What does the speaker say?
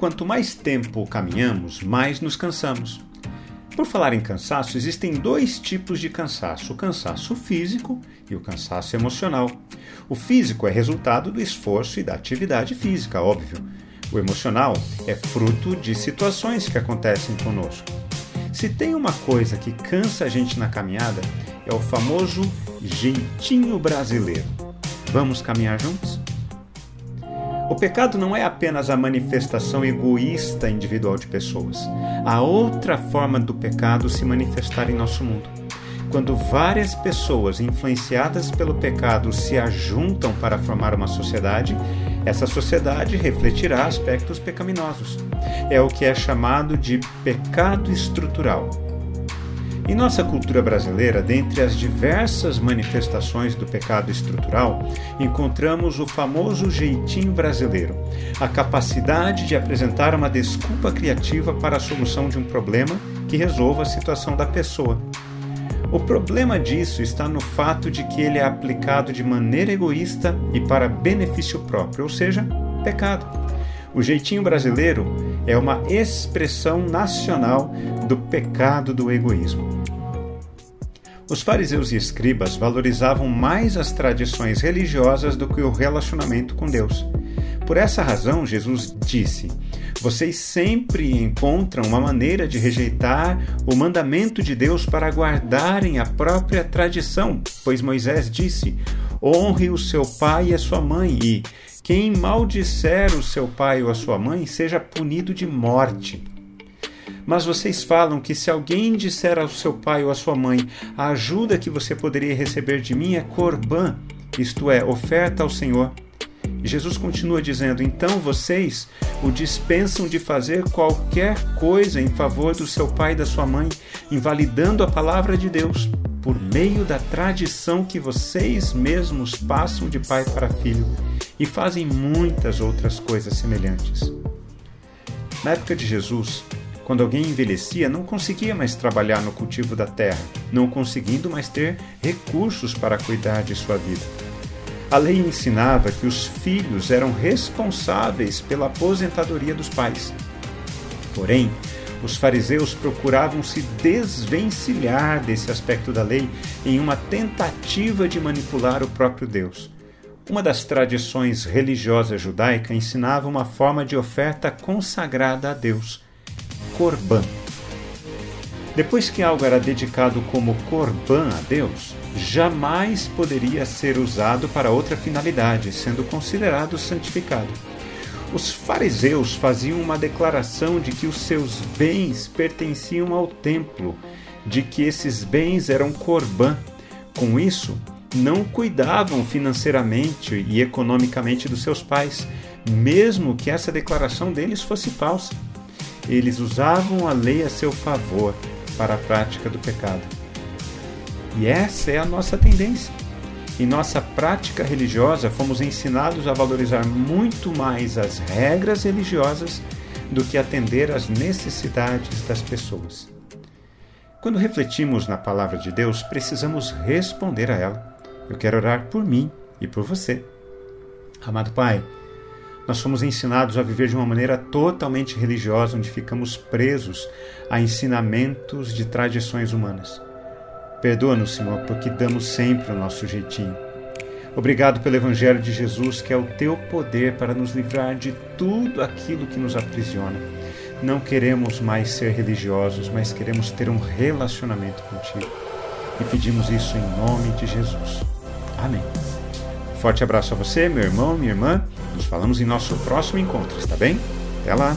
quanto mais tempo caminhamos, mais nos cansamos. Por falar em cansaço, existem dois tipos de cansaço: o cansaço físico e o cansaço emocional. O físico é resultado do esforço e da atividade física, óbvio. O emocional é fruto de situações que acontecem conosco. Se tem uma coisa que cansa a gente na caminhada, é o famoso jeitinho brasileiro. Vamos caminhar juntos? O pecado não é apenas a manifestação egoísta individual de pessoas. Há outra forma do pecado se manifestar em nosso mundo. Quando várias pessoas influenciadas pelo pecado se ajuntam para formar uma sociedade, essa sociedade refletirá aspectos pecaminosos. É o que é chamado de pecado estrutural. Em nossa cultura brasileira, dentre as diversas manifestações do pecado estrutural, encontramos o famoso jeitinho brasileiro, a capacidade de apresentar uma desculpa criativa para a solução de um problema que resolva a situação da pessoa. O problema disso está no fato de que ele é aplicado de maneira egoísta e para benefício próprio, ou seja, pecado. O jeitinho brasileiro é uma expressão nacional do pecado do egoísmo. Os fariseus e escribas valorizavam mais as tradições religiosas do que o relacionamento com Deus. Por essa razão, Jesus disse: Vocês sempre encontram uma maneira de rejeitar o mandamento de Deus para guardarem a própria tradição, pois Moisés disse: Honre o seu pai e a sua mãe, e quem maldisser o seu pai ou a sua mãe seja punido de morte. Mas vocês falam que se alguém disser ao seu pai ou à sua mãe: A ajuda que você poderia receber de mim é corbã, isto é, oferta ao Senhor. Jesus continua dizendo: Então vocês o dispensam de fazer qualquer coisa em favor do seu pai e da sua mãe, invalidando a palavra de Deus por meio da tradição que vocês mesmos passam de pai para filho e fazem muitas outras coisas semelhantes. Na época de Jesus, quando alguém envelhecia, não conseguia mais trabalhar no cultivo da terra, não conseguindo mais ter recursos para cuidar de sua vida. A lei ensinava que os filhos eram responsáveis pela aposentadoria dos pais. Porém, os fariseus procuravam se desvencilhar desse aspecto da lei em uma tentativa de manipular o próprio Deus. Uma das tradições religiosas judaica ensinava uma forma de oferta consagrada a Deus Corban. Depois que algo era dedicado como Corban a Deus, jamais poderia ser usado para outra finalidade, sendo considerado santificado. Os fariseus faziam uma declaração de que os seus bens pertenciam ao templo, de que esses bens eram Corban. Com isso, não cuidavam financeiramente e economicamente dos seus pais, mesmo que essa declaração deles fosse falsa. Eles usavam a lei a seu favor para a prática do pecado. E essa é a nossa tendência. Em nossa prática religiosa, fomos ensinados a valorizar muito mais as regras religiosas do que atender às necessidades das pessoas. Quando refletimos na palavra de Deus, precisamos responder a ela. Eu quero orar por mim e por você. Amado Pai, nós somos ensinados a viver de uma maneira totalmente religiosa, onde ficamos presos a ensinamentos de tradições humanas. Perdoa-nos, Senhor, porque damos sempre o nosso jeitinho. Obrigado pelo Evangelho de Jesus, que é o teu poder para nos livrar de tudo aquilo que nos aprisiona. Não queremos mais ser religiosos, mas queremos ter um relacionamento contigo. E pedimos isso em nome de Jesus. Amém. Forte abraço a você, meu irmão, minha irmã. Nos falamos em nosso próximo encontro, está bem? Até lá!